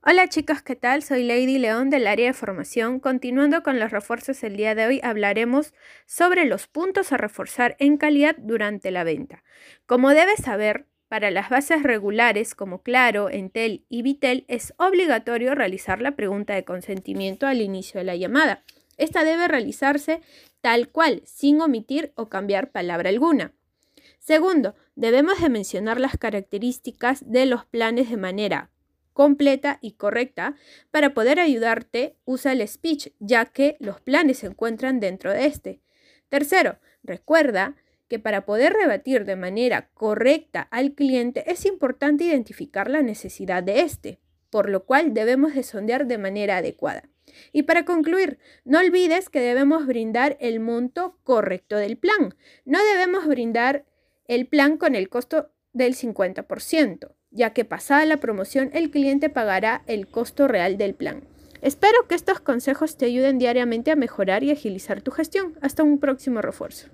Hola chicos, ¿qué tal? Soy Lady León del área de formación. Continuando con los refuerzos el día de hoy, hablaremos sobre los puntos a reforzar en calidad durante la venta. Como debes saber, para las bases regulares como Claro, Entel y Vitel es obligatorio realizar la pregunta de consentimiento al inicio de la llamada. Esta debe realizarse tal cual, sin omitir o cambiar palabra alguna. Segundo, debemos de mencionar las características de los planes de manera completa y correcta. Para poder ayudarte, usa el speech, ya que los planes se encuentran dentro de este. Tercero, recuerda que para poder rebatir de manera correcta al cliente es importante identificar la necesidad de este, por lo cual debemos de sondear de manera adecuada. Y para concluir, no olvides que debemos brindar el monto correcto del plan. No debemos brindar el plan con el costo del 50% ya que pasada la promoción el cliente pagará el costo real del plan. Espero que estos consejos te ayuden diariamente a mejorar y agilizar tu gestión. Hasta un próximo refuerzo.